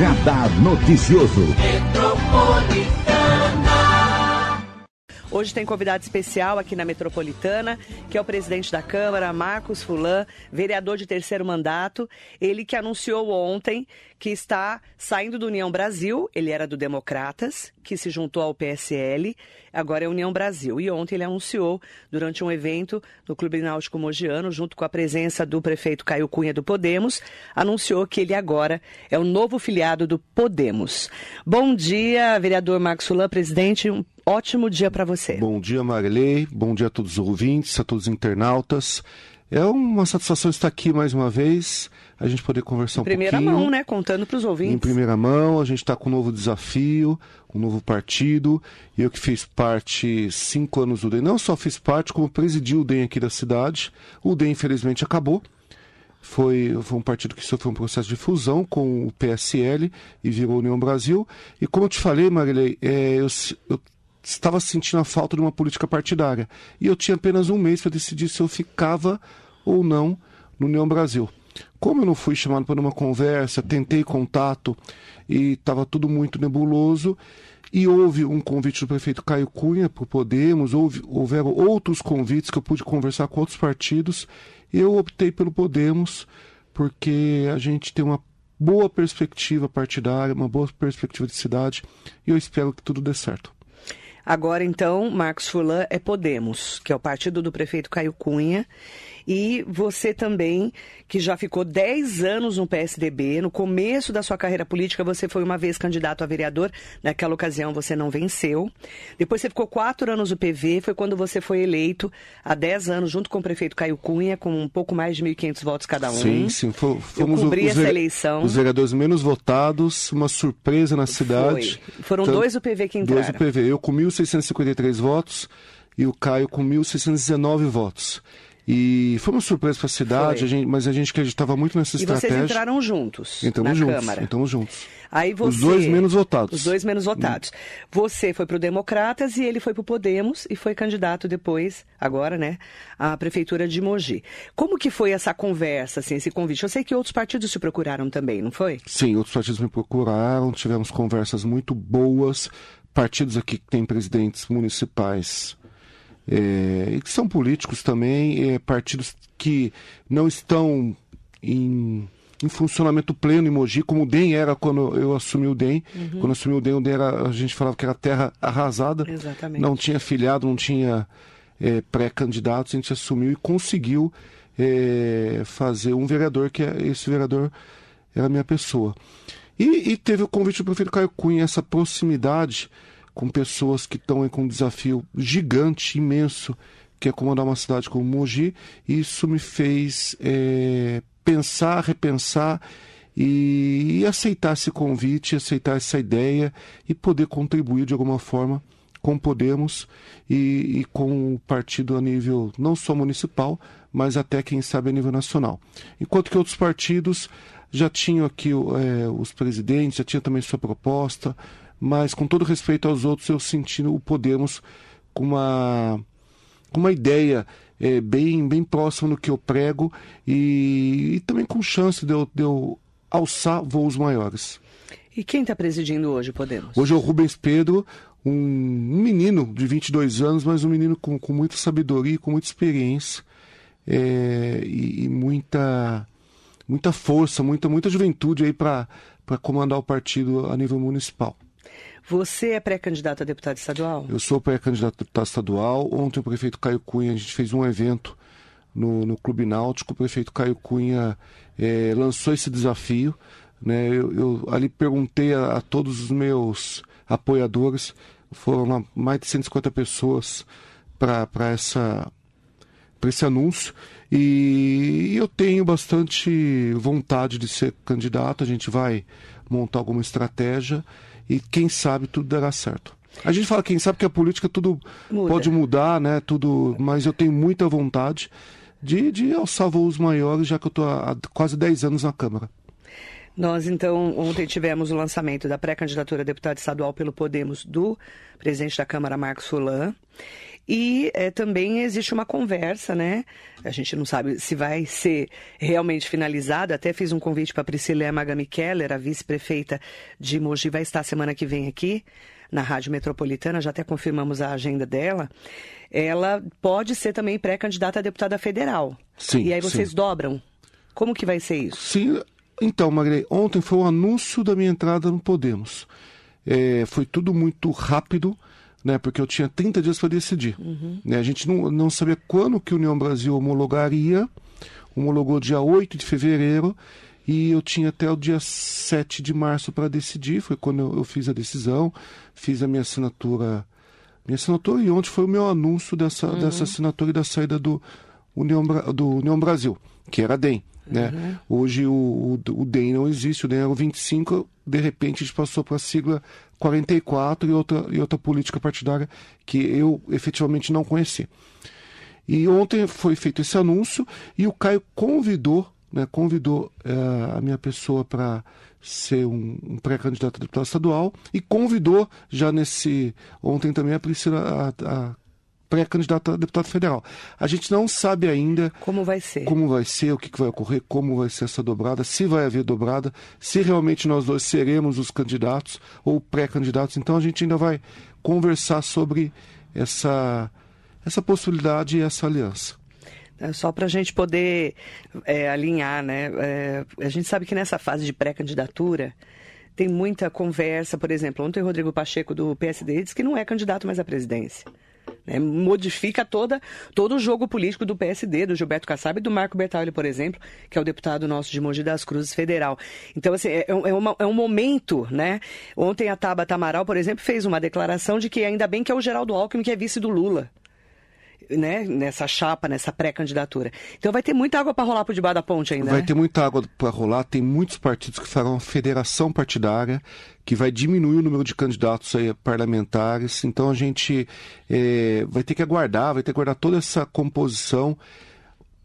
Radar Noticioso. Hoje tem convidado especial aqui na Metropolitana, que é o presidente da Câmara, Marcos Fulan, vereador de terceiro mandato. Ele que anunciou ontem que está saindo do União Brasil. Ele era do Democratas, que se juntou ao PSL, agora é União Brasil. E ontem ele anunciou, durante um evento no Clube Náutico Mogiano, junto com a presença do prefeito Caio Cunha do Podemos, anunciou que ele agora é o novo filiado do Podemos. Bom dia, vereador Marcos Fulan, presidente. Ótimo dia para você. Bom dia, Marilei. Bom dia a todos os ouvintes, a todos os internautas. É uma satisfação estar aqui mais uma vez, a gente poder conversar em um pouquinho. Em primeira mão, né? Contando para os ouvintes. Em primeira mão, a gente está com um novo desafio, um novo partido. Eu que fiz parte cinco anos do DEM, não só fiz parte, como presidi o DEM aqui da cidade. O DEM, infelizmente, acabou. Foi, foi um partido que sofreu um processo de fusão com o PSL e virou União Brasil. E como eu te falei, Marilei, é, eu, eu estava sentindo a falta de uma política partidária. E eu tinha apenas um mês para decidir se eu ficava ou não no União Brasil. Como eu não fui chamado para uma conversa, tentei contato e estava tudo muito nebuloso, e houve um convite do prefeito Caio Cunha para o Podemos, houve, houveram outros convites que eu pude conversar com outros partidos, eu optei pelo Podemos, porque a gente tem uma boa perspectiva partidária, uma boa perspectiva de cidade, e eu espero que tudo dê certo. Agora, então, Marcos Furlan é Podemos, que é o partido do prefeito Caio Cunha. E você também, que já ficou 10 anos no PSDB, no começo da sua carreira política, você foi uma vez candidato a vereador, naquela ocasião você não venceu. Depois você ficou quatro anos no PV, foi quando você foi eleito há 10 anos, junto com o prefeito Caio Cunha, com um pouco mais de 1.500 votos cada um. Sim, sim. Fomos Eu cobri os, essa eleição. Os vereadores menos votados, uma surpresa na cidade. Foi. Foram Tanto, dois do PV que entraram. Dois do PV. Eu com 1.653 votos e o Caio com 1.619 votos. E foi uma surpresa para a cidade, a gente, mas a gente acreditava muito nessa e estratégia. E vocês entraram juntos entramos na juntos, Câmara. Entramos juntos. Aí você, os dois menos votados. Os dois menos votados. Você foi para o Democratas e ele foi para o Podemos e foi candidato depois, agora, né, à Prefeitura de Mogi. Como que foi essa conversa, assim, esse convite? Eu sei que outros partidos te procuraram também, não foi? Sim, outros partidos me procuraram, tivemos conversas muito boas. Partidos aqui que têm presidentes municipais é, e que são políticos também, é, partidos que não estão em, em, funcionamento pleno em Mogi, como o DEM era quando eu assumi o DEM. Uhum. Quando eu assumi o DEM, o DEM era, a gente falava que era terra arrasada. Exatamente. Não tinha filiado, não tinha é, pré-candidatos, a gente assumiu e conseguiu é, fazer um vereador, que é, esse vereador era a minha pessoa. E, e teve o convite do prefeito Caio Cunha, essa proximidade com pessoas que estão com um desafio gigante, imenso, que é comandar uma cidade como Mogi. E isso me fez é, pensar, repensar e, e aceitar esse convite, aceitar essa ideia e poder contribuir de alguma forma com Podemos e, e, com o partido a nível não só municipal, mas até, quem sabe, a nível nacional. Enquanto que outros partidos já tinham aqui é, os presidentes, já tinham também sua proposta, mas com todo respeito aos outros, eu senti o Podemos com uma, com uma ideia é, bem, bem próxima do que eu prego e, e também com chance de eu, de eu alçar voos maiores. E quem está presidindo hoje, Podemos? Hoje é o Rubens Pedro, um, um menino de 22 anos, mas um menino com, com muita sabedoria, com muita experiência é, e, e, muita, muita força, muita, muita juventude aí para comandar o partido a nível municipal. Você é pré-candidato a deputado estadual? Eu sou pré-candidato a deputado estadual. Ontem o prefeito Caio Cunha, a gente fez um evento no, no Clube Náutico. O prefeito Caio Cunha é, lançou esse desafio. Né? Eu, eu ali perguntei a, a, todos os meus apoiadores, foram mais de 150 pessoas para essa para esse anúncio e eu tenho bastante vontade de ser candidato. A gente vai montar alguma estratégia e quem sabe tudo dará certo. A gente fala quem sabe que a política tudo Muda. pode mudar, né? Tudo, mas eu tenho muita vontade de, de alçar voos maiores, já que eu estou há quase 10 anos na Câmara. Nós, então, ontem tivemos o lançamento da pré-candidatura a deputado estadual pelo Podemos do presidente da Câmara, Marcos Fulan. E é, também existe uma conversa, né? A gente não sabe se vai ser realmente finalizado. Até fiz um convite para Priscila Magami Keller, a vice-prefeita de Mogi, vai estar semana que vem aqui na Rádio Metropolitana, já até confirmamos a agenda dela. Ela pode ser também pré-candidata a deputada federal. Sim. E aí vocês sim. dobram. Como que vai ser isso? Sim, então, Magrei, ontem foi o anúncio da minha entrada no Podemos. É, foi tudo muito rápido né, porque eu tinha 30 dias para decidir. Uhum. Né, a gente não, não sabia quando que a União Brasil homologaria, homologou dia 8 de fevereiro, e eu tinha até o dia 7 de março para decidir, foi quando eu, eu, fiz a decisão, fiz a minha assinatura, minha assinatura, e ontem foi o meu anúncio dessa, uhum. dessa assinatura e da saída do União, do União Brasil, que era a DEM. Né? Uhum. Hoje o, o, o, DEM não existe, o DEM era o 25, de repente a gente passou para a sigla 44 e outra, e outra política partidária que eu efetivamente não conheci. E ontem foi feito esse anúncio e o Caio convidou, né, convidou é, a minha pessoa para ser um, um pré-candidato a deputado estadual e convidou já nesse ontem também a Priscila a, a pré-candidato a deputado federal. A gente não sabe ainda como vai ser, como vai ser, o que, que vai ocorrer, como vai ser essa dobrada, se vai haver dobrada, se realmente nós dois seremos os candidatos ou pré-candidatos. Então a gente ainda vai conversar sobre essa essa possibilidade e essa aliança. É só para a gente poder é, alinhar, né? É, a gente sabe que nessa fase de pré-candidatura tem muita conversa. Por exemplo, ontem o Rodrigo Pacheco do PSD disse que não é candidato mais à presidência. Né? Modifica toda, todo o jogo político do PSD, do Gilberto Kassab e do Marco Bertaglia, por exemplo, que é o deputado nosso de Mogi das Cruzes Federal. Então, assim, é, é, uma, é um momento, né? Ontem a Tabata Amaral, por exemplo, fez uma declaração de que ainda bem que é o Geraldo Alckmin que é vice do Lula né, nessa chapa, nessa pré-candidatura. Então vai ter muita água para rolar por debaixo da ponte ainda. Vai né? ter muita água para rolar. Tem muitos partidos que farão uma federação partidária que vai diminuir o número de candidatos aí parlamentares. Então a gente é, vai ter que aguardar, vai ter que aguardar toda essa composição.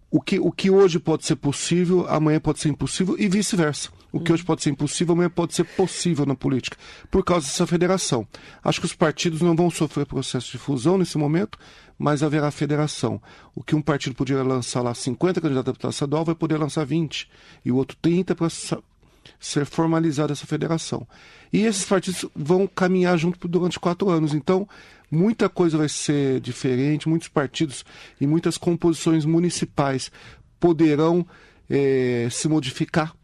O que, o que hoje pode ser possível, amanhã pode ser impossível e vice-versa. O que hoje pode ser impossível, amanhã pode ser possível na política, por causa dessa federação. Acho que os partidos não vão sofrer processo de fusão nesse momento, mas haverá federação. O que um partido podia lançar lá 50 candidatos a deputado estadual, vai poder lançar 20, e o outro 30 para ser formalizada essa federação. E esses partidos vão caminhar junto durante quatro anos. Então, muita coisa vai ser diferente, muitos partidos e muitas composições municipais poderão é, se modificar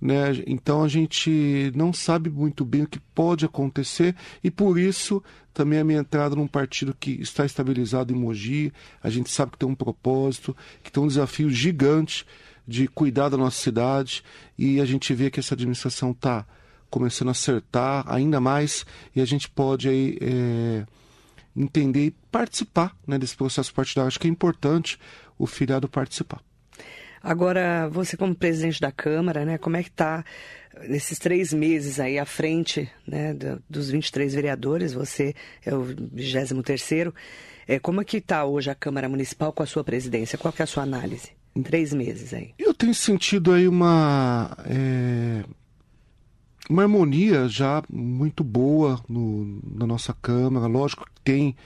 né? Então a gente não sabe muito bem o que pode acontecer e por isso também a minha entrada num partido que está estabilizado em Mogi, a gente sabe que tem um propósito, que tem um desafio gigante de cuidar da nossa cidade e a gente vê que essa administração está começando a acertar ainda mais e a gente pode aí é, entender e participar né, desse processo partidário. Acho que é importante o filiado participar. Agora, você como presidente da Câmara, né, como é que está nesses três meses aí à frente né, dos 23 vereadores, você é o 23º, é, como é que está hoje a Câmara Municipal com a sua presidência? Qual é a sua análise? Em três meses aí. Eu tenho sentido aí uma... É uma harmonia já muito boa no, na nossa Câmara. Lógico que tem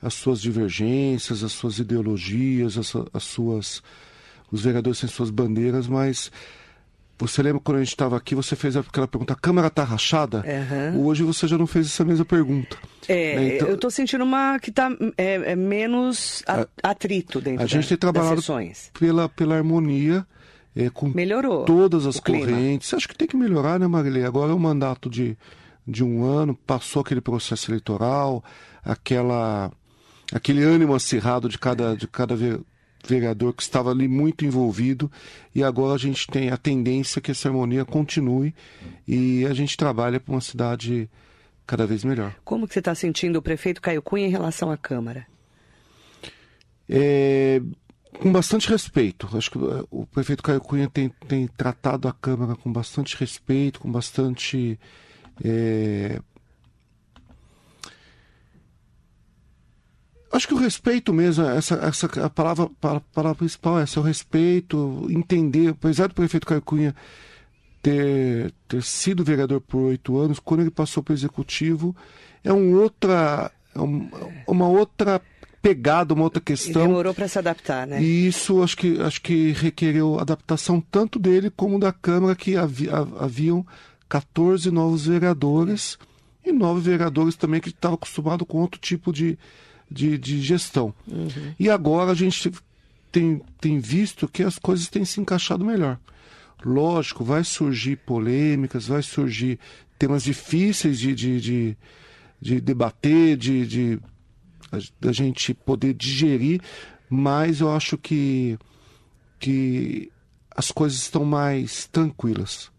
as suas divergências, as suas ideologias, as, as suas os vereadores têm suas bandeiras, mas você lembra quando a gente estava aqui, você fez aquela pergunta, a Câmara está rachada? Uhum. Hoje você já não fez essa mesma pergunta. É, né? então, eu estou sentindo uma que está é, é, menos atrito dentro A gente da, tem trabalhado pela, pela harmonia, é, com Melhorou todas as correntes. Acho que tem que melhorar, né, Marilei? Agora é um mandato de, de um ano, passou aquele processo eleitoral, aquela, aquele ânimo acirrado de cada, de cada vereador que estava ali muito envolvido e agora a gente tem a tendência que essa harmonia continue e a gente trabalha para uma cidade cada vez melhor. Como que você está sentindo o prefeito Caio Cunha em relação à Câmara? É, com bastante respeito. Acho que o prefeito Caio Cunha tem, tem tratado a Câmara com bastante respeito, com bastante é, Acho que o respeito mesmo, essa, essa a palavra, a palavra principal é essa, o respeito, entender, apesar do prefeito Caio Cunha ter, ter sido vereador por oito anos, quando ele passou para o executivo, é um outra, é um, uma outra pegada, uma outra questão. demorou para se adaptar, né? E isso acho que, acho que requereu adaptação tanto dele como da Câmara, que havi- ha- haviam 14 novos vereadores e nove vereadores também que estavam acostumados com outro tipo de, de, de gestão. E agora a gente tem, tem visto que as coisas têm se encaixado melhor. Lógico, vai surgir polêmicas, vai surgir temas difíceis de, de, de, de debater, de, de da gente poder digerir, mas eu acho que, que as coisas estão mais tranquilas.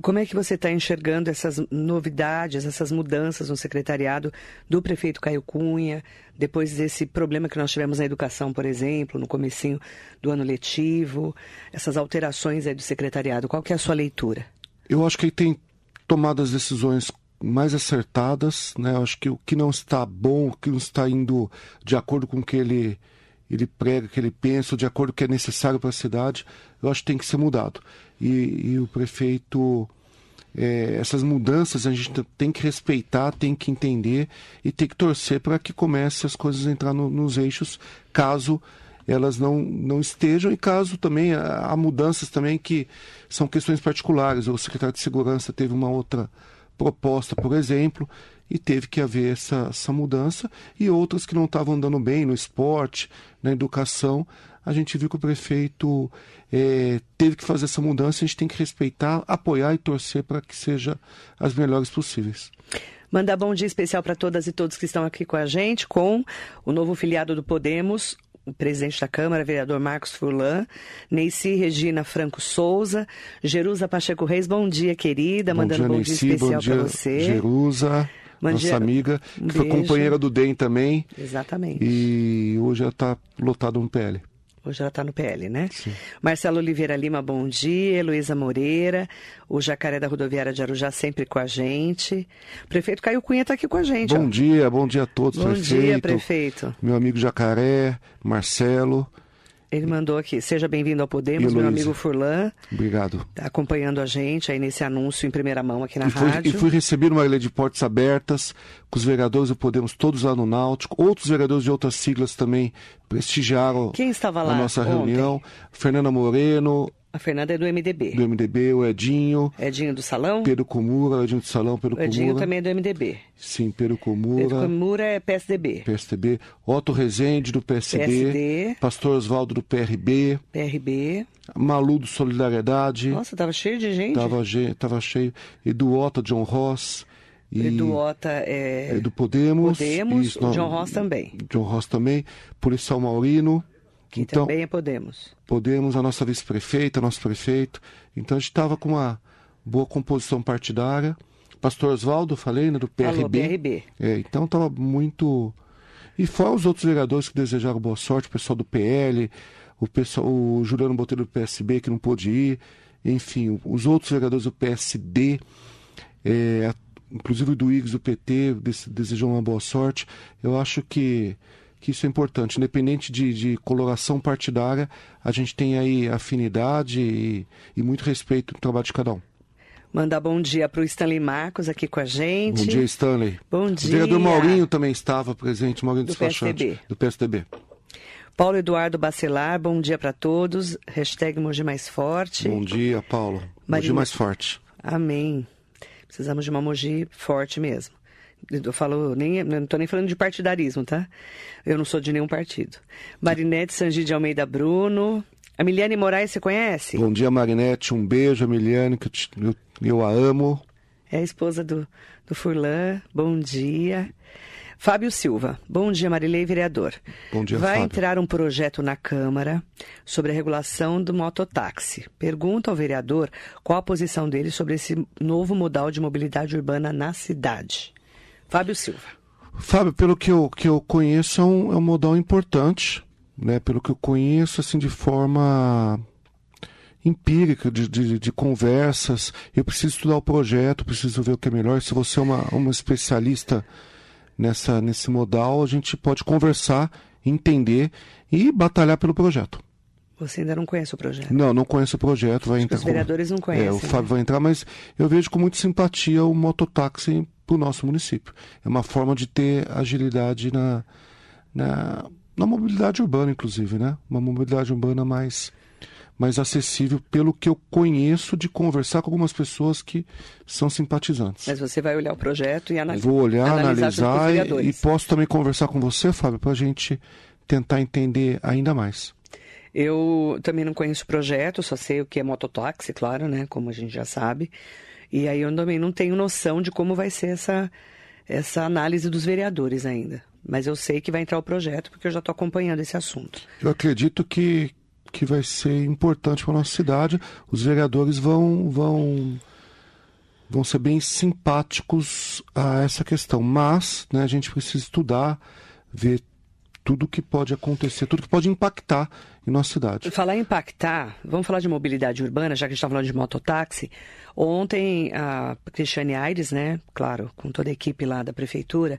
Como é que você está enxergando essas novidades, essas mudanças no secretariado do prefeito Caio Cunha, depois desse problema que nós tivemos na educação, por exemplo, no comecinho do ano letivo, essas alterações aí do secretariado? Qual que é a sua leitura? Eu acho que ele tem tomado as decisões mais acertadas, né? Eu acho que o que não está bom, o que não está indo de acordo com o que ele ele prega, que ele pensa, de acordo com o que é necessário para a cidade, eu acho que tem que ser mudado. E, e o prefeito, é, essas mudanças a gente tem que respeitar, tem que entender e tem que torcer para que comece as coisas a entrar no- nos eixos, caso elas não, não estejam e caso também há mudanças também que são questões particulares. O secretário de Segurança teve uma outra proposta, por exemplo, e teve que haver essa, essa mudança e outras que não estavam andando bem no esporte, na educação. A gente viu que o prefeito eh, teve que fazer essa mudança, a gente tem que respeitar, apoiar e torcer para que seja as melhores possíveis. Mandar bom dia especial para todas e todos que estão aqui com a gente, com o novo filiado do Podemos, o presidente da Câmara, vereador Marcos Furlan, Neici Regina Franco Souza, Jerusa Pacheco Reis, bom dia, querida, mandando bom dia, Neyci, especial bom dia, para você. Jerusa, nossa dia, amiga, um que foi companheira do DEM também. Exatamente. E hoje ela está lotada no PL. Hoje ela está no PL, né? Marcelo Oliveira Lima, bom dia. Heloísa Moreira, o Jacaré da Rodoviária de Arujá sempre com a gente. Prefeito Caio Cunha está aqui com a gente. Bom ó. dia, bom dia a todos, Bom prefeito. dia, prefeito. Meu amigo Jacaré, Marcelo, Ele mandou aqui, seja bem-vindo ao Podemos, meu amigo Furlan, obrigado. tá acompanhando a gente aí nesse anúncio em primeira mão aqui na E fui, rádio. e fui recebido uma lei de portas abertas, com os vereadores do Podemos todos lá no Náutico. Outros vereadores de outras siglas também prestigiaram Quem estava lá a nossa ontem? reunião. Fernanda Moreno, A Fernanda é do MDB. do MDB, o Edinho, Edinho do Salão? Pedro Comura, Edinho de Salão, Pedro o Edinho Comura. também é do MDB. Sim, Pedro Pedro Comura, Comura é PSDB. PSDB. Otto Rezende, do PSD. PSD. Pastor Oswaldo, do PRB. PRB. Malu, do Solidariedade. Nossa, tava cheio de gente. Tava, tava cheio. Edu Otto, John Ross. E, Edu Ota é... é do Podemos. Podemos, Isso, não, John Ross também. John Ross também. Policial Maurino. Que então, também é Podemos. Podemos, a nossa vice-prefeita, nosso prefeito. Então a gente estava com uma boa composição partidária. Pastor Oswaldo, falei, né, do PRB. Falou, PRB. É, então estava muito. E fora os outros vereadores que desejaram boa sorte, o pessoal do PL, o, pessoal, o Juliano Botelho do PSB que não pôde ir, enfim, os outros vereadores do PSD, é, inclusive o do IGS do PT, des- desejam uma boa sorte. Eu acho que, que isso é importante. Independente de, de coloração partidária, a gente tem aí afinidade e, e muito respeito no trabalho de cada um. Mandar bom dia para o Stanley Marcos aqui com a gente. Bom dia, Stanley. Bom O dia. vereador Maurinho também estava presente, Maurinho Do Despachante, PSDB. do PSDB. Paulo Eduardo Bacelar, bom dia para todos. Hashtag Mogi Mais Forte. Bom dia, Paulo. Marina- dia mais forte. Amém. Precisamos de uma Mogi forte mesmo. Eu falo, nem, eu não estou nem falando de partidarismo, tá? Eu não sou de nenhum partido. Marinete Sangi de Almeida Bruno. A Miliane Moraes, você conhece? Bom dia, Marinete. Um beijo, Emiliane, que eu, te- eu, eu a amo. É a esposa do, do Furlan. Bom dia. Fábio Silva. Bom dia, Marilei, vereador. Bom dia, Vai Fábio. entrar um projeto na Câmara sobre a regulação do mototáxi. Pergunta ao vereador qual a posição dele sobre esse novo modal de mobilidade urbana na cidade. Fábio Silva. Fábio, pelo que eu, que eu conheço, é um, é um modal importante, né? Pelo que eu conheço, assim, de forma empírica, de, de, de conversas. Eu preciso estudar o projeto, preciso ver o que é melhor. Se você é uma, uma especialista nessa, nesse modal, a gente pode conversar, entender e batalhar pelo projeto. Você ainda não conhece o projeto. Não, não conheço o projeto. Vai entrar os com- vereadores não conhecem, É, o né? Fábio vai entrar, mas eu vejo com muita simpatia o mototáxi para o nosso município. É uma forma de ter agilidade na, na, na mobilidade urbana, inclusive, né? Uma mobilidade urbana mais mais acessível pelo que eu conheço de conversar com algumas pessoas que são simpatizantes. Mas você vai olhar o projeto e analisar. Vou olhar, analisar, analisar e, e, posso também conversar com você, Fábio, para a gente tentar entender ainda mais. Eu também não conheço o projeto, só sei o que é mototáxi, claro, né? Como a gente já sabe. E aí eu também não tenho noção de como vai ser essa, essa análise dos vereadores ainda. Mas eu sei que vai entrar o projeto porque eu já estou acompanhando esse assunto. Eu acredito que, que vai ser importante para a nossa cidade. Os vereadores vão, vão, vão ser bem simpáticos a essa questão. Mas né, a gente precisa estudar, ver tudo que pode acontecer, tudo que pode impactar em nossa cidade. Falar em impactar, vamos falar de mobilidade urbana, já que a gente está falando de mototáxi. Ontem, a Cristiane Aires, né, claro, com toda a equipe lá da prefeitura,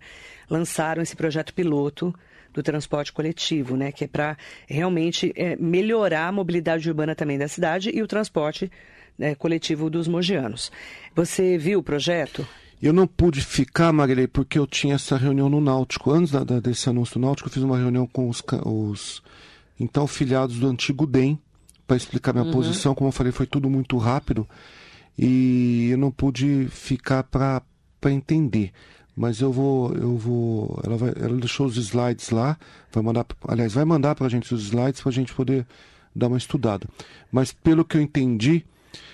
lançaram esse projeto piloto do transporte coletivo, né, que é para realmente é, melhorar a mobilidade urbana também da cidade e o transporte né, coletivo dos mogianos. Você viu o projeto? Eu não pude ficar, Marilei, porque eu tinha essa reunião no Náutico. Antes da, da, desse anúncio do Náutico, eu fiz uma reunião com os, os então filiados do antigo DEM para explicar minha uhum. posição. Como eu falei, foi tudo muito rápido e eu não pude ficar para entender. Mas eu vou, eu vou. Ela, vai, ela deixou os slides lá, vai mandar, aliás, vai mandar para a gente os slides para a gente poder dar uma estudada. Mas pelo que eu entendi,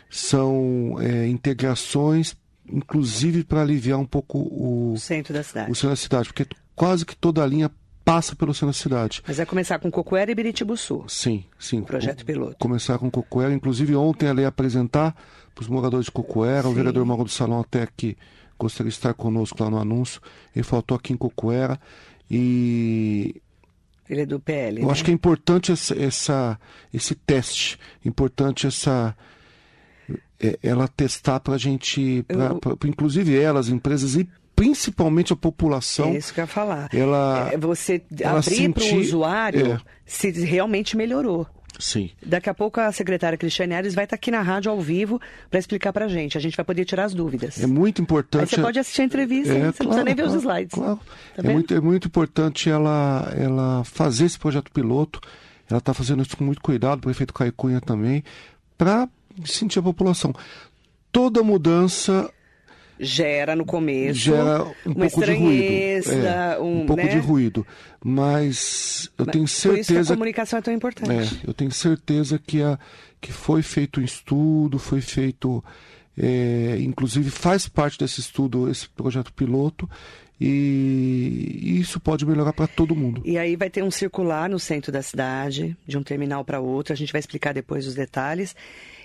são é, integrações inclusive para aliviar um pouco o, o centro da cidade. O centro da cidade, porque quase que toda a linha passa pelo centro da cidade. Mas vai começar com Cocoera e Biritibuçu. Sim, sim. O projeto piloto. Começar com Cocoera. Inclusive, ontem ela ia apresentar para os moradores de Cocoera. Sim. O vereador Mauro do Salão até que gostaria de estar conosco lá no anúncio. Ele faltou aqui em Cocoera. E ele é do PL. Eu né? acho que é importante essa, essa, esse teste, importante essa, ela testar para a gente, pra, eu... pra, inclusive elas, empresas e principalmente a população. É isso que eu ia falar. Ela, é você ela abrir para o usuário é. se realmente melhorou. Sim. Daqui a pouco a secretária Cristiane Ares vai estar aqui na rádio ao vivo para explicar para a gente. A gente vai poder tirar as dúvidas. É muito importante. Aí você pode assistir a entrevista, é, você claro, não precisa nem ver claro, os slides. Claro. Tá é, muito, é muito importante ela, ela fazer esse projeto piloto. Ela está fazendo isso com muito cuidado, o prefeito Caio Cunha também, para sentir a população. Toda mudança gera no começo gera um pouco de ruído, é, um, um, pouco né? de ruído, mas eu mas tenho certeza por isso que a comunicação é tão importante. É, eu tenho certeza que a que foi feito um estudo, foi feito é, inclusive faz parte desse estudo esse projeto piloto e isso pode melhorar para todo mundo. E aí vai ter um circular no centro da cidade, de um terminal para outro. A gente vai explicar depois os detalhes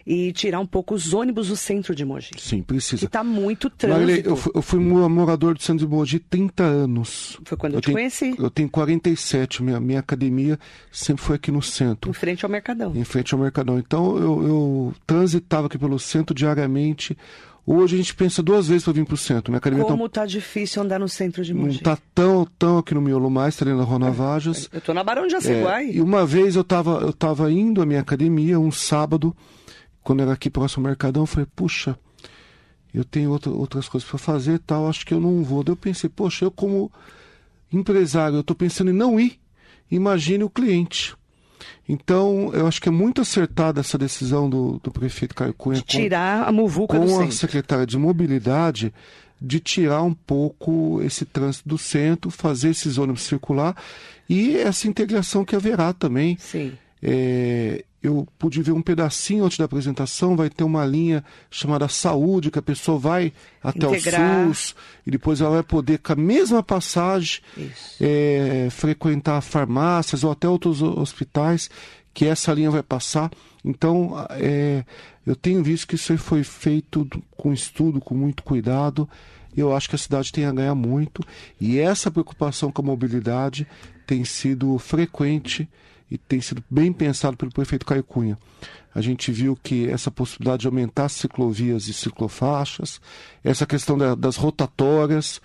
e tirar um pouco os ônibus do centro de Mogi. Sim, precisa. Que está muito trânsito. Marilei, eu, fui, eu fui morador do centro de Mogi 30 anos. Foi quando eu, eu te tenho, conheci. Eu tenho 47, minha, minha academia sempre foi aqui no centro. Em frente ao Mercadão. Em frente ao Mercadão. Então eu, eu transitava aqui pelo centro diariamente. Hoje a gente pensa duas vezes para vir para o centro. Minha academia tá Como tá... tá difícil andar no centro de Mogi. Não tá tão, tão aqui no miolo mais, tá ali na Rona Vajas. Eu tô na Barão de Jaceguai. É, e uma vez eu tava, eu tava indo à minha academia, um sábado, quando era aqui próximo ao Mercadão, eu falei, puxa, eu tenho outra, outras coisas para fazer tal, acho que eu não vou. Daí eu pensei, poxa, eu como empresário, eu estou pensando em não ir. Imagine o cliente. Então, eu acho que é muito acertada essa decisão do, do prefeito Caio Cunha de tirar com, a muvuca com do a centro. secretária de mobilidade de tirar um pouco esse trânsito do centro, fazer esses ônibus circular e essa integração que haverá também. Sim. É, eu pude ver um pedacinho antes da apresentação, vai ter uma linha chamada saúde, que a pessoa vai até Integrar. o SUS e depois ela vai poder, com a mesma passagem, é, frequentar farmácias ou até outros hospitais, que essa linha vai passar. Então, é, eu tenho visto que isso foi feito com estudo, com muito cuidado. Eu acho que a cidade tem a ganhar muito. E essa preocupação com a mobilidade tem sido frequente e tem sido bem pensado pelo prefeito Caio Cunha. A gente viu que essa possibilidade de aumentar ciclovias e ciclofaixas, essa questão da, das rotatórias,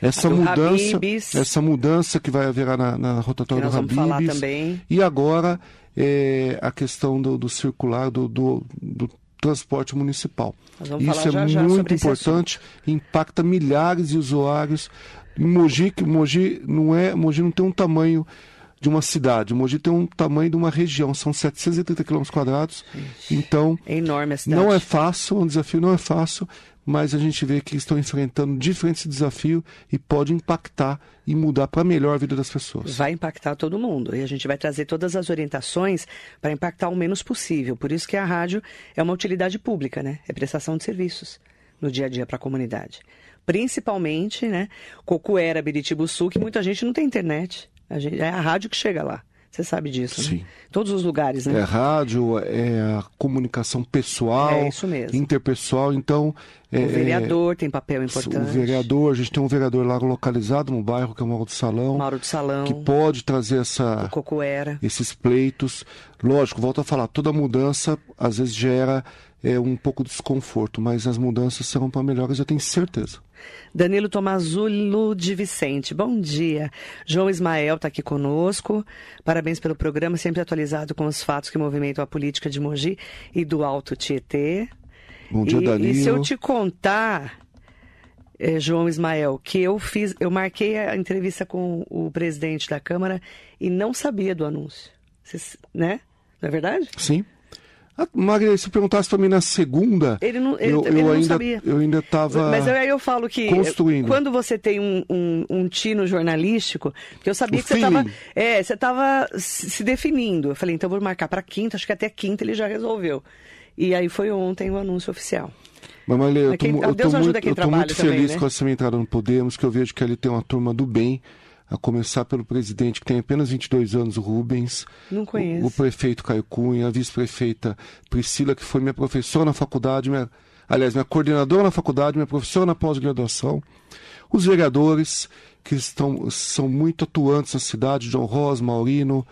essa mudança, Habibs, essa mudança que vai haver na, na rotatória do Habibs, e agora é, a questão do, do circular do, do, do transporte municipal. Isso é já muito importante, impacta milhares de usuários. Mogi, que Mogi não é, Mogi não tem um tamanho de uma cidade. Mogi tem um tamanho de uma região, são 730 quilômetros quadrados. Então, é enorme a cidade. Não é fácil, um desafio não é fácil, mas a gente vê que estão enfrentando diferentes desafios e pode impactar e mudar para melhor a vida das pessoas. Vai impactar todo mundo e a gente vai trazer todas as orientações para impactar o menos possível. Por isso que a rádio é uma utilidade pública, né? É prestação de serviços no dia a dia para a comunidade. Principalmente, né, Cocuera, Biritibuçu, que muita gente não tem internet. A gente, é a rádio que chega lá. Você sabe disso, Sim. né? Todos os lugares, né? É rádio, é a comunicação pessoal, é isso mesmo. interpessoal, então... É, o vereador tem papel importante. O vereador, a gente tem um vereador lá localizado no bairro, que é o Mauro do Salão. Mauro do Salão. Que pode trazer essa, Cocoera. esses pleitos. Lógico, volto a falar, toda mudança às vezes gera é, um pouco de desconforto, mas as mudanças serão para melhores, eu tenho certeza. Danilo Tomazulo de Vicente, bom dia. João Ismael está aqui conosco. Parabéns pelo programa, sempre atualizado com os fatos que movimentam a política de Mogi e do Alto Tietê. Bom dia, e, Danilo. E se eu te contar, eh, João Ismael, que eu fiz, eu marquei a entrevista com o presidente da Câmara e não sabia do anúncio. Né? Não é verdade? Sim. Ah, Maria, se perguntasse para mim na segunda, ele não, ele, eu, ele eu não ainda, sabia. Eu ainda estava Mas aí eu falo que construindo. quando você tem um, um, um tino jornalístico, porque eu sabia O que você estava feeling. é, você estava se definindo. Eu falei, então eu vou marcar para quinta, acho que até quinta ele já resolveu. E aí foi ontem o anúncio oficial. Mas, Maria, eu ajuda muito, muito também, feliz né? com essa minha entrada no Podemos, que eu vejo que ali tem uma turma do bem, a começar pelo presidente, que tem apenas 22 anos, Rubens. Não conheço. O, o prefeito Caio Cunha, a vice-prefeita Priscila, que foi minha professora na faculdade, minha, aliás, minha coordenadora na faculdade, minha professora na pós-graduação. Os vereadores, que estão, são muito atuantes na cidade, João Rosa, Maurino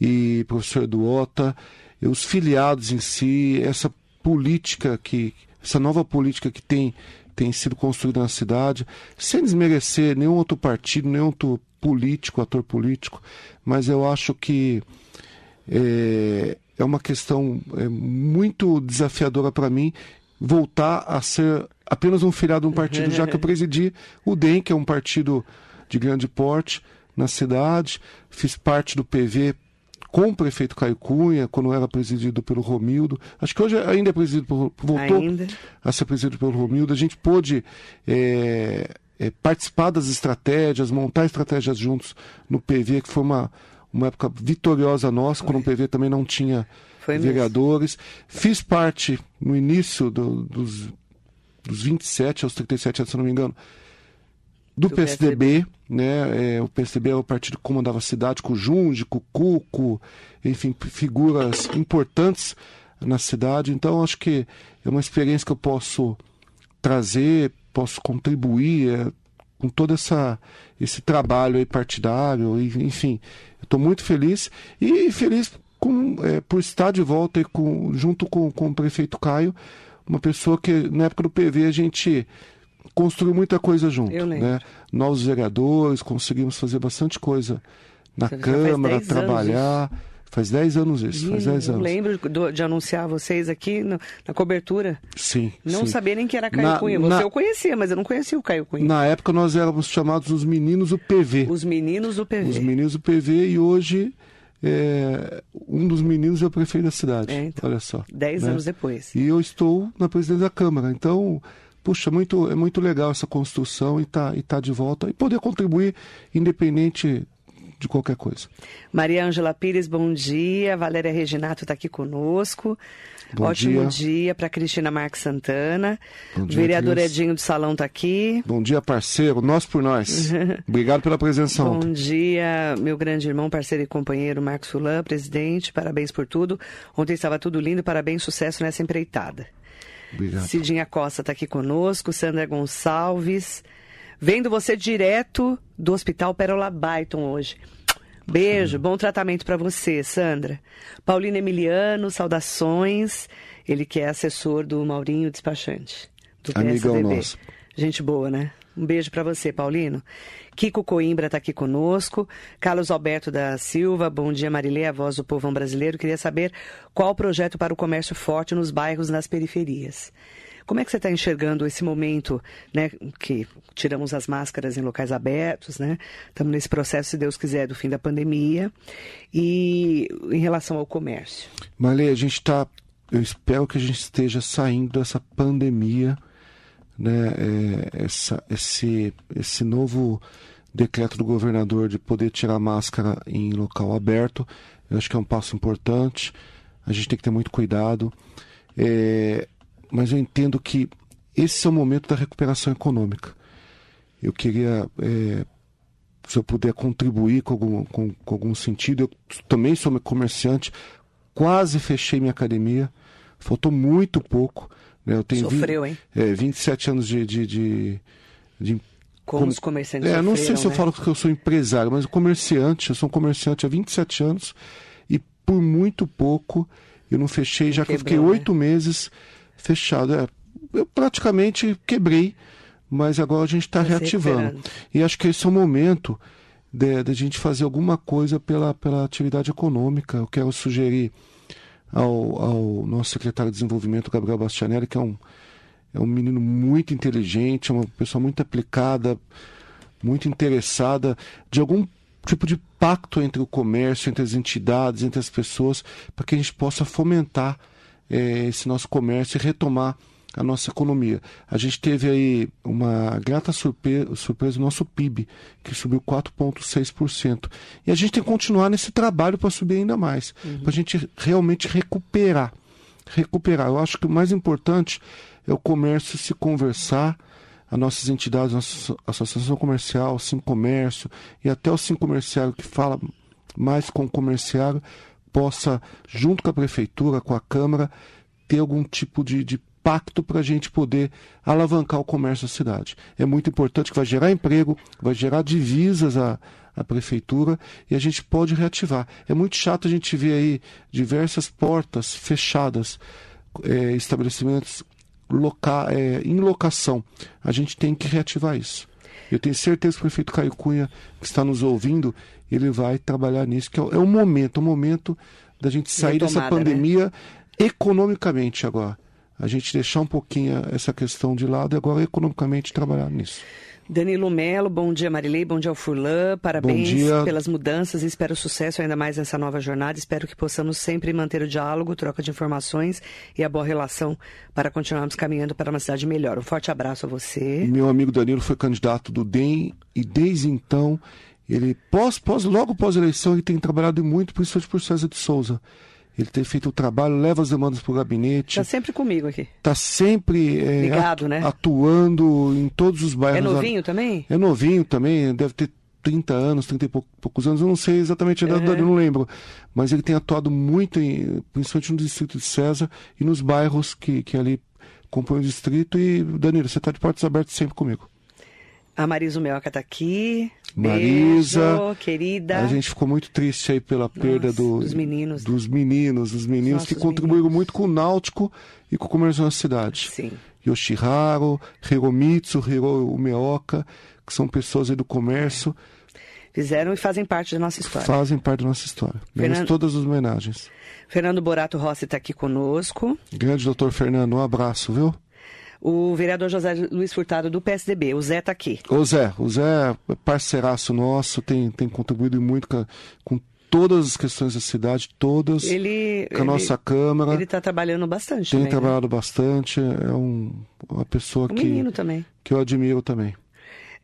e professor Eduota, e os filiados em si, essa política que, essa nova política que tem, tem sido construída na cidade, sem desmerecer nenhum outro partido, nenhum outro político, ator político, mas eu acho que é, é uma questão é, muito desafiadora para mim voltar a ser apenas um filiado de um partido, já que eu presidi o DEM, que é um partido de grande porte na cidade, fiz parte do PV com o prefeito Caio Cunha, quando era presidido pelo Romildo. Acho que hoje ainda é presidido por, voltou Ainda. a ser presidido pelo Romildo. A gente pôde é, é, participar das estratégias, montar estratégias juntos no PV, que foi uma, uma época vitoriosa nossa, quando o PV também não tinha Foi mesmo. vereadores. Fiz parte, no início do- dos, dos 27 aos 37 anos, se não me engano, do, Do PSDB, né? É, o PSDB é o partido que comandava a cidade, com o Junge, com o Cuco, enfim, figuras importantes na cidade. Então, acho que é uma experiência que eu posso trazer, posso contribuir é, com todo essa, esse trabalho aí partidário, e, enfim. Estou muito feliz e feliz com, é, por estar de volta aí com, junto com, com o prefeito Caio, uma pessoa que na época do PV a gente construiu muita coisa junto. Eu lembro. né? Novos vereadores, conseguimos fazer bastante coisa na faz Câmara, 10 trabalhar. Faz 10 anos isso, faz 10 eu anos. lembro do- de anunciar vocês aqui no- na cobertura. Sim. Não sim. sabia nem que era Caio Na- Cunha. Você na- eu conhecia, mas eu não conhecia o Caio Cunha. Na época nós éramos chamados os meninos do PV. Os meninos do PV. Os meninos do PV e hoje é, um dos meninos é o prefeito da cidade. É, então. Olha só. Dez né? anos depois. E eu estou na presidência da Câmara. Então, puxa, muito, é muito legal essa construção e tá, e tá de volta. E poder contribuir independente de qualquer coisa. Maria Ângela Pires, bom dia. Valéria Reginato está aqui conosco. Bom Ótimo dia. dia para Cristina Marques Santana. Bom dia, Vereador Cris. Edinho do Salão está aqui. Bom dia, parceiro. Nós por nós. Obrigado pela presença Bom ontem. dia, meu grande irmão, parceiro e companheiro Marcos Fulan, presidente. Parabéns por tudo. Ontem estava tudo lindo. Parabéns, sucesso nessa empreitada. Obrigado. Cidinha Costa está aqui conosco, Sandra Gonçalves. Vendo você direto do Hospital Pérola Byton hoje. Beijo, bom tratamento para você, Sandra. Paulino Emiliano, saudações. Ele que é assessor do Maurinho Despachante, do Amigão PSDB. nosso. Gente boa, né? Um beijo para você, Paulino. Kiko Coimbra está aqui conosco. Carlos Alberto da Silva, bom dia, Marilê, a voz do povão brasileiro. Queria saber qual o projeto para o comércio forte nos bairros nas periferias. Como é que você está enxergando esse momento, né, que tiramos as máscaras em locais abertos, né? Estamos nesse processo, se Deus quiser, do fim da pandemia. E em relação ao comércio? Marley, a gente está. Eu espero que a gente esteja saindo dessa pandemia, né? É, essa, esse, esse novo decreto do governador de poder tirar máscara em local aberto. Eu acho que é um passo importante. A gente tem que ter muito cuidado. É, mas eu entendo que esse é o momento da recuperação econômica. Eu queria, é, se eu puder contribuir com algum, com, com algum sentido, eu também sou comerciante, quase fechei minha academia, faltou muito pouco. Né? Eu tenho Sofreu, 20, hein? É, 27 anos de, de, de, de como os comerciantes É, não sei se eu né? falo que eu sou empresário, mas comerciante, eu sou um comerciante há 27 anos e por muito pouco eu não fechei, já que eu fiquei Quebrou, né? oito meses fechado. É, eu praticamente quebrei, mas agora a gente está Tá reativando. E acho que esse é o momento de, de a gente fazer alguma coisa pela, pela atividade econômica. Eu quero sugerir ao, ao nosso secretário de Desenvolvimento, Gabriel Bastianelli, que é um, é um menino muito inteligente, é uma pessoa muito aplicada, muito interessada, de algum tipo de pacto entre o comércio, entre as entidades, entre as pessoas, para que a gente possa fomentar eh, esse nosso comércio e retomar a nossa economia. A gente teve aí uma grata surpre- surpresa no nosso PIB, que subiu 4,6%. E a gente tem que continuar nesse trabalho para subir ainda mais, para a gente realmente recuperar. Recuperar. Eu acho que o mais importante é o comércio se conversar, as nossas entidades, a nossa associação comercial, o Sim Comércio e até o Sim Comerciário que fala mais com o comerciário, possa, junto com a prefeitura, com a Câmara, ter algum tipo de, de pacto para a gente poder alavancar o comércio da cidade. É muito importante que vai gerar emprego, vai gerar divisas à, à prefeitura e a gente pode reativar. É muito chato a gente ver aí diversas portas fechadas, eh, estabelecimentos loca, eh, em locação. A gente tem que reativar isso. Eu tenho certeza que o prefeito Caio Cunha, que está nos ouvindo, ele vai trabalhar nisso, que é o, é o momento, o momento da gente sair dessa Retomada, né? pandemia economicamente agora. A gente deixar um pouquinho essa questão de lado e agora economicamente trabalhar nisso. Danilo Melo, bom dia Marilei, bom dia ao Furlan, parabéns pelas mudanças e espero sucesso ainda mais nessa nova jornada. Espero que possamos sempre manter o diálogo, troca de informações e a boa relação para continuarmos caminhando para uma cidade melhor. Um forte abraço a você. Meu amigo Danilo foi candidato do DEM e desde então, ele pós, pós, logo pós eleição, ele tem trabalhado muito, principalmente por César de Souza. Ele tem feito o trabalho, leva as demandas para o gabinete, Está sempre comigo aqui. está sempre é, Ligado, atu- né? atuando em todos os É bairros. novinho também? É novinho também, deve ter 30 anos, 30 e pou- poucos anos, eu não sei exatamente a idade, eu não lembro. Mas ele tem atuado muito, em, principalmente no distrito de César e nos bairros que, que ali compõem o distrito. E, Danilo, você está de portas abertas sempre comigo. A Marisa Melca está aqui. Marisa, Beijo, querida. A gente ficou muito triste aí pela perda do, dos meninos. dos meninos, dos meninos Nossos que contribuíram muito com o náutico e com o comércio na cidade. Sim. Yoshiharu, Hiromitsu, Hiro Umeoka, que são pessoas aí do comércio, Fizeram e fazem parte da nossa história. fazem parte da nossa história. Menos Fernando- todas as homenagens. Fernando Borato Rossi está aqui conosco. Grande doutor Fernando, um abraço, viu? O vereador José Luiz Furtado do PSDB. O Zé está aqui. Ô Zé, o Zé é parceiraço nosso, tem, tem contribuído muito com, com todas as questões da cidade, todas, Ele. com a nossa Câmara. Ele está trabalhando bastante. tem também, né? trabalhado bastante, é um, uma pessoa O que, menino também. que eu admiro também.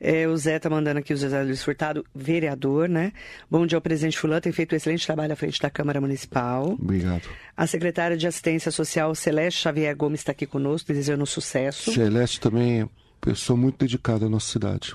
É, o Zé tá mandando aqui o José Luiz Furtado, vereador, né? Bom dia ao presidente Fulano, tem feito um excelente trabalho à frente da Câmara Municipal. Obrigado. A secretária de Assistência Social, Celeste Xavier Gomes, está aqui conosco, desejando sucesso. Celeste também é pessoa muito dedicada à nossa cidade.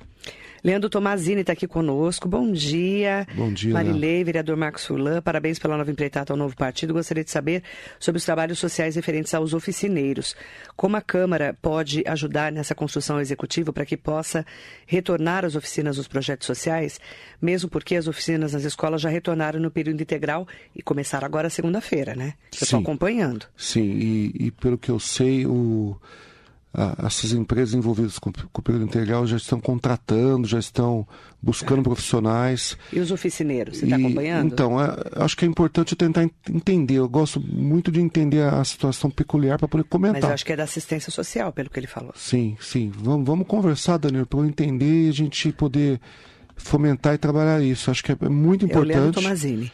Leandro Tomazini está aqui conosco. Bom dia. Bom dia, Marilei, vereador Marcos Furlan, parabéns pela nova empreitada ao novo partido. Gostaria de saber sobre os trabalhos sociais referentes aos oficineiros. Como a Câmara pode ajudar nessa construção executiva para que possa retornar às oficinas dos projetos sociais, mesmo porque as oficinas nas escolas já retornaram no período integral e começaram agora segunda-feira, né? Eu estou acompanhando. Sim, e, e pelo que eu sei, o, a, essas empresas envolvidas com, com o período integral já estão contratando, já estão buscando profissionais. E os oficineiros, você está acompanhando? Então, é, acho que é importante tentar entender. Eu gosto muito de entender a situação peculiar para poder comentar. Mas eu acho que é da assistência social, pelo que ele falou. Sim, sim. Vamos, vamos conversar, Danilo, para eu entender e a gente poder fomentar e trabalhar isso. Acho que é muito importante. É o Leandro Tomazini.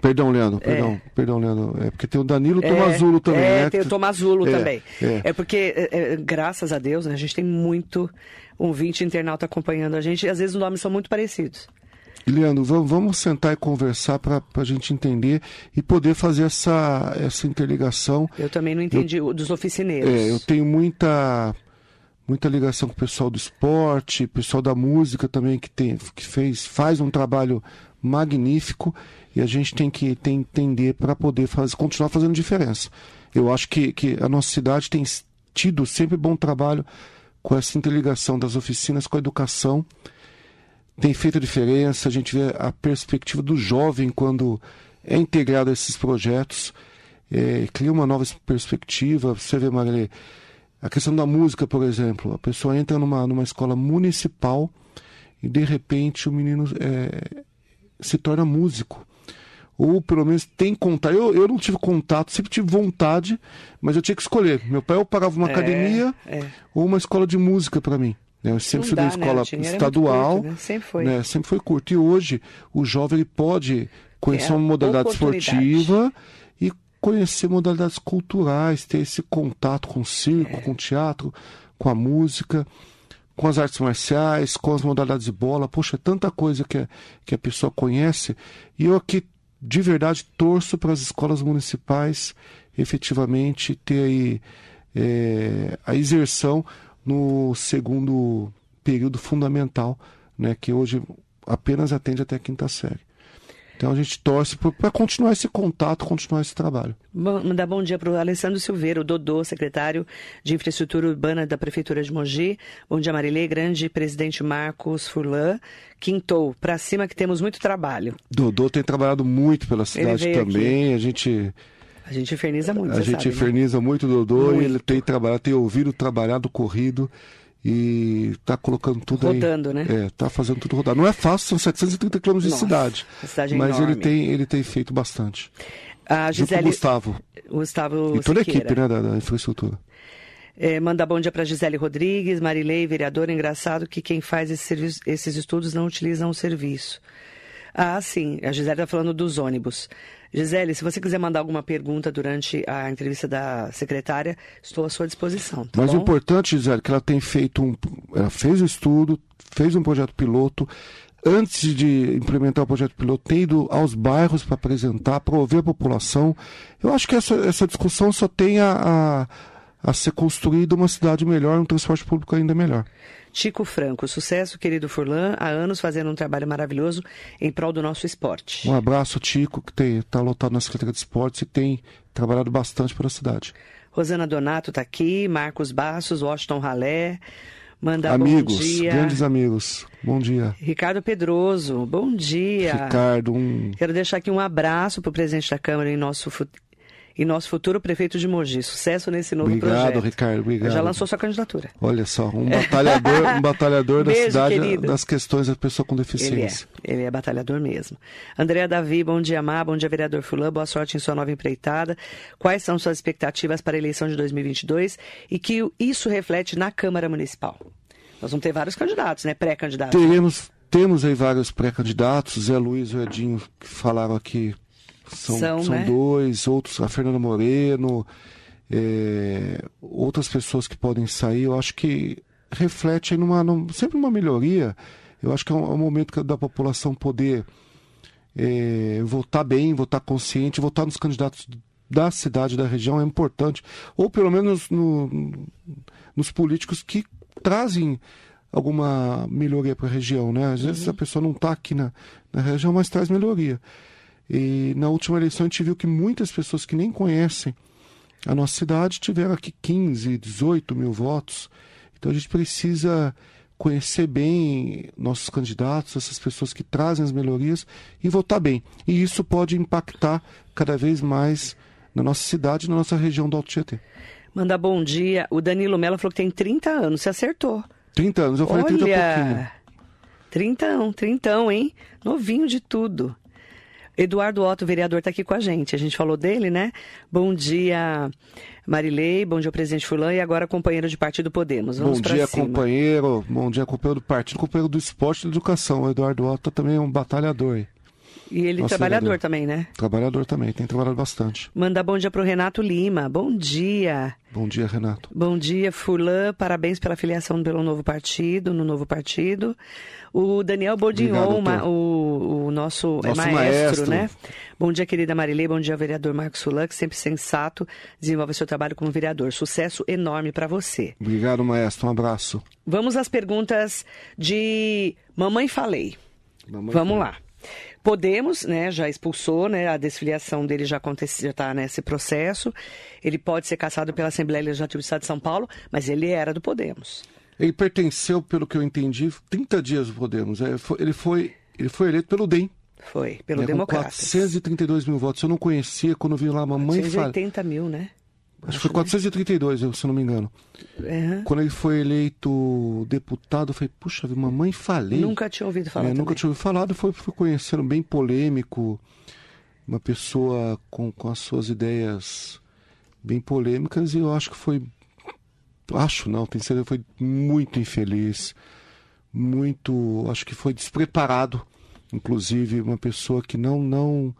Perdão, Leandro, perdão, é. perdão, Leandro. É porque tem o Danilo é, Tomazulo também, é, né? tem o Tomazulo é, também. É. é porque, é, é, graças a Deus, né, a gente tem muito ouvinte internauta acompanhando a gente e às vezes os nomes são muito parecidos. Leandro, vamos, vamos sentar e conversar para a gente entender e poder fazer essa, essa interligação. Eu também não entendi eu, dos oficineiros. É, eu tenho muita muita ligação com o pessoal do esporte, pessoal da música também que tem que fez faz um trabalho magnífico e a gente tem que tem, entender para poder fazer, continuar fazendo diferença. Eu acho que, que a nossa cidade tem tido sempre bom trabalho com essa interligação das oficinas com a educação. Tem feito diferença, a gente vê a perspectiva do jovem quando é integrado a esses projetos, é, cria uma nova perspectiva. Você vê, Marilê, a questão da música, por exemplo, a pessoa entra numa, numa escola municipal e de repente o menino é, se torna músico ou pelo menos tem contato. Eu, eu não tive contato, sempre tive vontade, mas eu tinha que escolher. Meu pai ou pagava uma é, academia é. ou uma escola de música para mim. Né? Eu sempre estudei em né? escola né? estadual. Curto, né? Sempre foi. Né? Sempre foi curto. E hoje o jovem ele pode conhecer uma modalidade esportiva e conhecer modalidades culturais, ter esse contato com o circo, é. com o teatro, com a música com as artes marciais, com as modalidades de bola. Poxa, é tanta coisa que a, que a pessoa conhece. E eu aqui de verdade torço para as escolas municipais efetivamente ter aí é, a exerção no segundo período fundamental, né, que hoje apenas atende até a quinta série. Então a gente torce para continuar esse contato, continuar esse trabalho. Bom, mandar bom dia para o Alessandro Silveira, o Dodô, secretário de Infraestrutura Urbana da Prefeitura de Mogi. Bom dia, Marilê, grande presidente Marcos Furlan. Quintou, para cima que temos muito trabalho. Dodô tem trabalhado muito pela cidade também. Aqui. A gente. A gente inferniza muito. A gente sabe, inferniza né? muito o Dodô muito. e ele tem trabalhado, tem ouvido trabalhado corrido e está colocando tudo rodando, aí, né? É, tá fazendo tudo rodar. Não é fácil, são 730 quilômetros de cidade. cidade é mas enorme. ele tem, ele tem feito bastante. A Gisele... Junto Gustavo. Gustavo e toda Siqueira. a equipe né, da, da infraestrutura. É, manda bom dia para Gisele Rodrigues, Marilei, vereadora. Engraçado que quem faz esse serviço, esses estudos não utilizam o serviço. Ah, sim. A Gisele está falando dos ônibus. Gisele, se você quiser mandar alguma pergunta durante a entrevista da secretária, estou à sua disposição. Tá Mas bom? o importante, Gisele, é que ela tem feito um. Ela fez o estudo, fez um projeto piloto. Antes de implementar o projeto piloto, tem ido aos bairros para apresentar, para ouvir a população. Eu acho que essa, essa discussão só tem a, a, a ser construída uma cidade melhor, um transporte público ainda melhor. Chico Franco, sucesso, querido Furlan, há anos fazendo um trabalho maravilhoso em prol do nosso esporte. Um abraço, Chico, que está lotado na Secretaria de Esportes e tem trabalhado bastante pela cidade. Rosana Donato está aqui, Marcos Bassos, Washington Ralé. Manda amigos, bom dia. grandes amigos. Bom dia. Ricardo Pedroso, bom dia. Ricardo, um... Quero deixar aqui um abraço para o presidente da Câmara em nosso e nosso futuro prefeito de Mogi. Sucesso nesse novo obrigado, projeto. Obrigado, Ricardo. Obrigado. Já lançou sua candidatura. Olha só, um batalhador, um batalhador da Beijo, cidade querido. das questões da pessoa com deficiência. Ele é, ele é batalhador mesmo. Andréa Davi, bom dia, Mar. Bom dia, vereador Fulano. Boa sorte em sua nova empreitada. Quais são suas expectativas para a eleição de 2022 e que isso reflete na Câmara Municipal? Nós vamos ter vários candidatos, né? Pré-candidatos. Teremos, temos aí vários pré-candidatos. Zé Luiz e o Edinho que falaram aqui são, são, são né? dois, outros, a Fernanda Moreno, é, outras pessoas que podem sair. Eu acho que reflete numa, numa, sempre uma melhoria. Eu acho que é um, é um momento da população poder é, votar bem, votar consciente, votar nos candidatos da cidade, da região é importante. Ou pelo menos no, nos políticos que trazem alguma melhoria para a região. Né? Às vezes uhum. a pessoa não está aqui na, na região, mas traz melhoria. E na última eleição a gente viu que muitas pessoas que nem conhecem a nossa cidade tiveram aqui 15, 18 mil votos. Então a gente precisa conhecer bem nossos candidatos, essas pessoas que trazem as melhorias e votar bem. E isso pode impactar cada vez mais na nossa cidade, na nossa região do Alto Tietê. Mandar bom dia. O Danilo Mello falou que tem 30 anos. Você acertou. 30 anos, eu falei 30 e pouquinho. Olha, trintão, trintão, hein? Novinho de tudo. Eduardo Otto, vereador, está aqui com a gente. A gente falou dele, né? Bom dia, Marilei. Bom dia, presidente Fulan. E agora, companheiro de partido Podemos. Vamos Bom dia, cima. companheiro. Bom dia, companheiro do partido, companheiro do esporte e da educação. O Eduardo Otto também é um batalhador. E ele trabalhador vereador. também, né? Trabalhador também, tem trabalhado bastante. Mandar bom dia pro Renato Lima. Bom dia. Bom dia, Renato. Bom dia, Furlan. Parabéns pela filiação pelo novo partido, no novo partido. O Daniel doutor. o, o nosso, é Nosso maestro, maestro. né? Bom dia, querida Marilei. Bom dia, vereador Marcos Fulan, que sempre sensato desenvolve seu trabalho como vereador. Sucesso enorme para você. Obrigado, maestro. Um abraço. Vamos às perguntas de Mamãe Falei. Mamãe Vamos falei. lá. Podemos, né, já expulsou, né, a desfiliação dele já aconteceu, já está nesse processo. Ele pode ser cassado pela Assembleia Legislativa do Estado de São Paulo, mas ele era do Podemos. Ele pertenceu, pelo que eu entendi, 30 dias do Podemos. É, Ele foi, ele foi eleito pelo DEM. Foi, pelo né, Democratas. 432 mil votos. Eu não conhecia quando vi lá a mamãe falar. 480 mil, né? Acho que foi 432, eu- se não me engano. É. Quando ele foi eleito deputado, eu falei, puxa, mamãe falei. Nunca tinha ouvido falar É, nunca tinha ouvido falar, foi, fui conhecendo bem polêmico, uma pessoa com, com as suas ideias bem polêmicas e eu acho que foi, acho não, tenho certeza, foi muito infeliz, muito, acho que foi despreparado, inclusive uma pessoa que não, não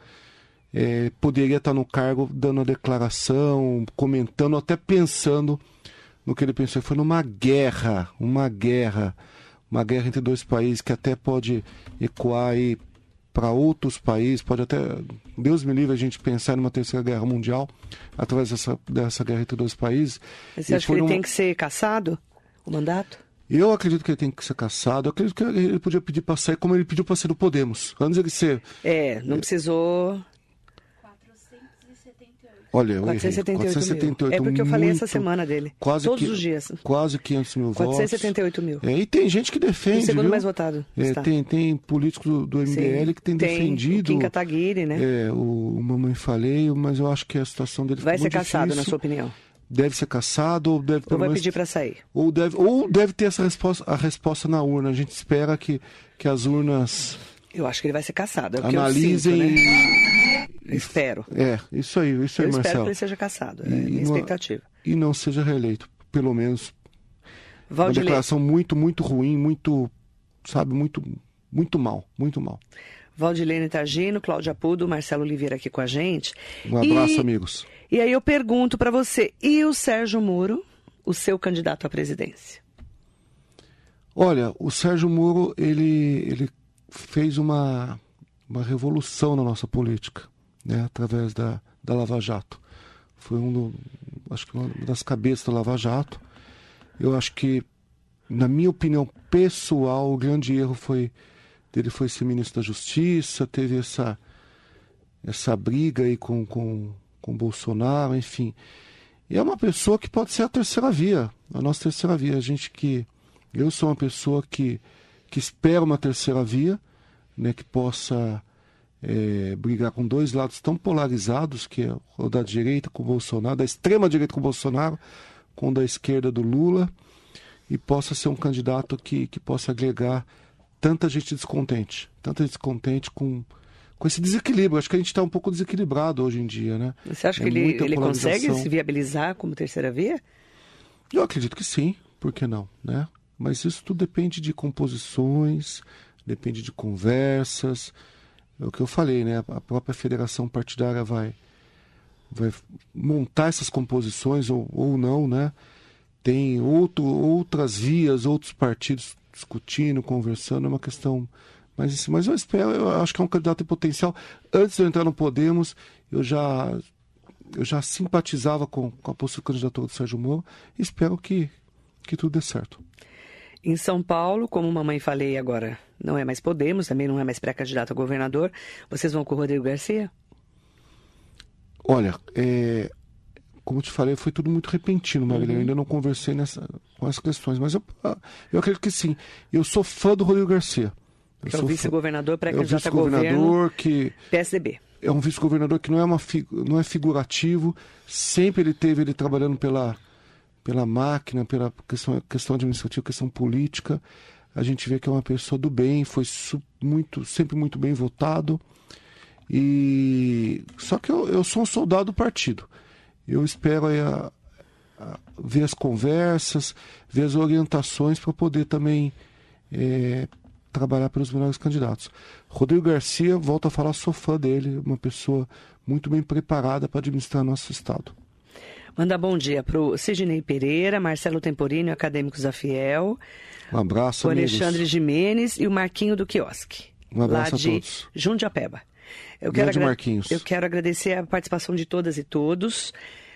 é, poderia estar no cargo dando a declaração, comentando, até pensando no que ele pensou. Foi numa guerra, uma guerra, uma guerra entre dois países que até pode ecoar aí para outros países, pode até, Deus me livre a gente pensar numa terceira guerra mundial através dessa, dessa guerra entre dois países. Mas Você E acha que ele numa- tem que ser caçado, o mandato? Eu acredito que ele tem que ser caçado. Eu acredito que ele podia pedir para sair como ele pediu para ser do Podemos. Antes ele ser. É, não precisou. 478. Olha, eu errei. 478 mil. É porque eu falei essa muito- semana dele. Quase Todos que- os dias. Quase 500 mil 478 mil. votos. É, e tem gente que O defende. segundo viu? mais votado. É, tem, tem políticos do, do MBL Sim. que tem, O defendido. Kim Kataguiri, né? É, o, o Mamãe Falei, mas eu acho que a situação dele Vai ser caçado, na difícil. sua opinião? Deve ser caçado ou deve Ou vai menos- pedir para sair? ou deve ou deve ter essa resposta a resposta na urna. A gente espera que, que as urnas Eu acho que ele vai ser caçado. É o analisem sinto, né? Espero. É, isso aí, isso aí, Eu espero que Marcelo. ele seja caçado. É E minha não- expectativa. E não seja reeleito, pelo menos. Uma Valdilei, declaração muito, muito ruim, muito, sabe, muito, muito mal, muito mal. Valdilene Targino, Cláudia Pudo, Marcelo Oliveira aqui com a gente. Um abraço, E- amigos. E aí eu pergunto para você, e o Sérgio Moro, o seu candidato à presidência? Olha, o Sérgio Moro, ele, ele fez uma, uma revolução na nossa política, né, através da, da Lava Jato. Foi um, do- acho que uma das cabeças da Lava Jato. Eu acho que, na minha opinião pessoal, o grande erro foi dele foi ser ministro da Justiça, teve essa essa briga aí com com com Bolsonaro, enfim. E é uma pessoa que pode ser a terceira via, a nossa terceira via. A gente que eu sou uma pessoa que, que espera uma terceira via, né, que possa é, brigar com dois lados tão polarizados, que é o da direita com o Bolsonaro, da extrema direita com o Bolsonaro, com o da esquerda do Lula, e possa ser um candidato que, que possa agregar tanta gente descontente, tanta gente descontente com, com esse desequilíbrio. Acho que a gente está um pouco desequilibrado hoje em dia, né? Você acha É que ele, ele consegue se viabilizar como terceira via? Eu acredito que sim, por que não, né? Mas isso tudo depende de composições, depende de conversas. É o que eu falei, né? A própria federação partidária vai, vai montar essas composições ou, ou não, né? Tem outro, outras vias, outros partidos discutindo, conversando, é uma questão mais em cima. Mas eu espero, eu acho que é um candidato em potencial. Antes de eu entrar no Podemos, eu já eu já simpatizava com, com a possível candidatura do Sérgio Moro e espero que, que tudo dê certo. Em São Paulo, como mamãe falei agora, não é mais Podemos, também não é mais pré-candidato a governador. Vocês vão com o Rodrigo Garcia? Olha, é, como te falei, foi tudo muito repentino, Marília. Uhum. Eu ainda não conversei nessa, com essas questões, mas eu, eu acredito que sim. Eu sou fã do Rodrigo Garcia. Eu Que é o vice-governador é pré-candidato a governo que PSDB. é um vice-governador que não é, uma, não é figurativo, sempre ele teve ele trabalhando pela, pela máquina, pela questão, questão administrativa, questão política. A gente vê que é uma pessoa do bem, foi muito, sempre muito bem votado. E só que eu, eu sou um soldado do partido. Eu espero a, a, ver as conversas, ver as orientações para poder também é, trabalhar pelos melhores candidatos. Rodrigo Garcia, volto a falar, sou fã dele, uma pessoa muito bem preparada para administrar nosso Estado. Manda bom dia para o Sidney Pereira, Marcelo Temporino, Acadêmicos da Fiel. Um abraço, O Alexandre Jimenez e o Marquinho do Quiosque. Um abraço lá a de todos. Jundiapeba. Eu quero, agra... Marquinhos. eu quero agradecer a participação de todas e todos.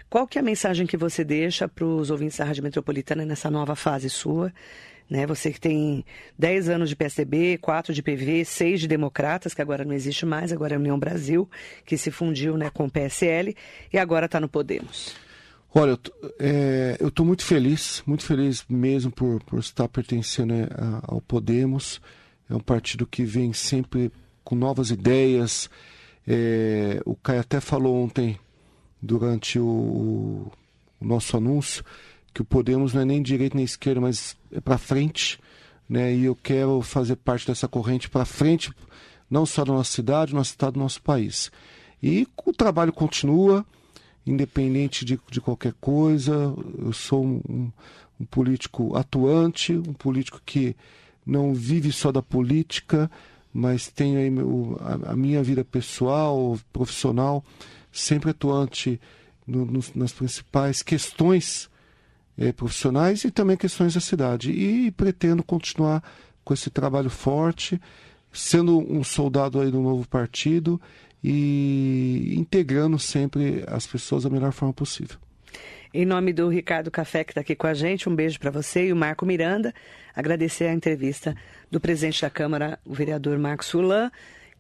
Qual que é a mensagem que você deixa para os ouvintes da Rádio Metropolitana nessa nova fase sua? Né? Você que tem 10 anos de PSDB, 4 de PV, 6 de Democratas, que agora não existe mais, agora é a União Brasil, que se fundiu né, com o PSL e agora está no Podemos. Olha, eu estou é, muito feliz, muito feliz mesmo por, por estar pertencendo né, ao Podemos. É um partido que vem sempre com novas ideias. É, o Caio até falou ontem, durante o, o nosso anúncio, que o Podemos não é nem direita nem esquerda, mas é para frente, né? E eu quero fazer parte dessa corrente para frente, não só da nossa cidade, nosso estado, do nosso país. E o trabalho continua, independente de, de qualquer coisa. Eu sou um, um político atuante, um político que não vive só da política, mas tem aí a, a minha vida pessoal, profissional, sempre atuante no, no, nas principais questões eh, profissionais e também questões da cidade. E pretendo continuar com esse trabalho forte, sendo um soldado aí do novo partido e integrando sempre as pessoas da melhor forma possível. Em nome do Ricardo Café, que está aqui com a gente, um beijo para você e o Marco Miranda. Agradecer a entrevista do presidente da Câmara, o vereador Marcos Fulan,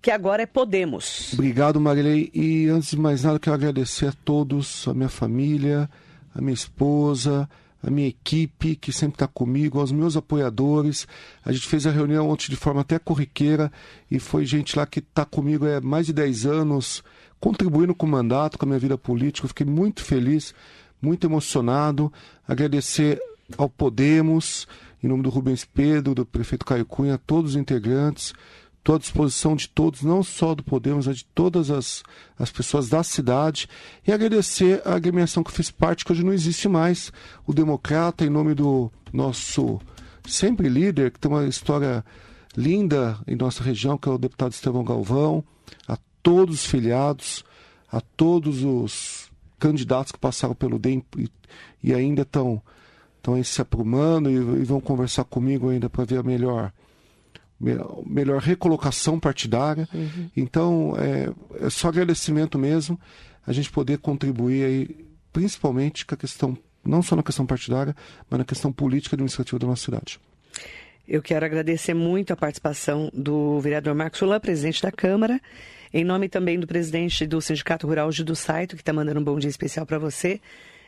que agora é Podemos. Obrigado, Marilei. E antes de mais nada, quero agradecer a todos, a minha família, a minha esposa, a minha equipe que sempre está comigo, aos meus apoiadores. A gente fez a reunião ontem de forma até corriqueira e foi gente lá que está comigo há mais de 10 anos, contribuindo com o mandato, com a minha vida política. Fiquei muito feliz muito emocionado. Agradecer ao Podemos, em nome do Rubens Pedro, do prefeito Caio Cunha, a todos os integrantes. Estou à disposição de todos, não só do Podemos, mas de todas as, as pessoas da cidade. E agradecer a agremiação que fiz parte, que hoje não existe mais, o Democrata, em nome do nosso sempre líder, que tem uma história linda em nossa região, que é o deputado Estevão Galvão, a todos os filiados, a todos os candidatos que passaram pelo DEM e, ainda estão estão se aprumando e, e, vão conversar comigo ainda para ver a melhor melhor recolocação partidária. Uhum. Então, é, é, só agradecimento mesmo a gente poder contribuir aí, principalmente com a questão, não só na questão partidária, mas na questão política e administrativa da nossa cidade. Eu quero agradecer muito a participação do vereador Marcos Solan, presidente da Câmara, em nome também do presidente do Sindicato Rural, Gildo Saito, que está mandando um bom dia especial para você.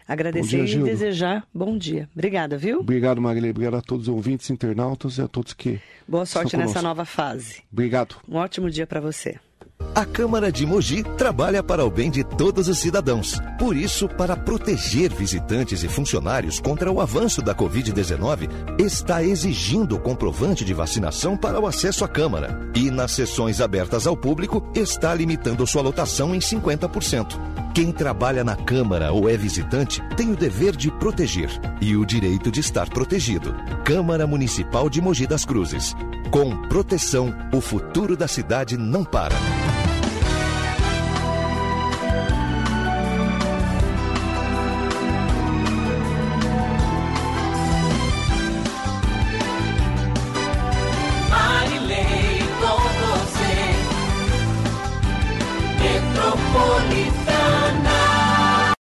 Agradecer dia, e desejar bom dia. Obrigada, viu? Obrigado, Marilei. Obrigado a todos os ouvintes, internautas e a todos que. Boa sorte nessa nova fase. Obrigado. Um ótimo dia para você. A Câmara de Mogi trabalha para o bem de todos os cidadãos. Por isso, para proteger visitantes e funcionários contra o avanço da Covid-19, está exigindo comprovante de vacinação para o acesso à Câmara. E nas sessões abertas ao público, está limitando sua lotação em 50%. Quem trabalha na Câmara ou é visitante tem o dever de proteger e o direito de estar protegido. Câmara Municipal de Mogi das Cruzes. Com proteção, o futuro da cidade não para.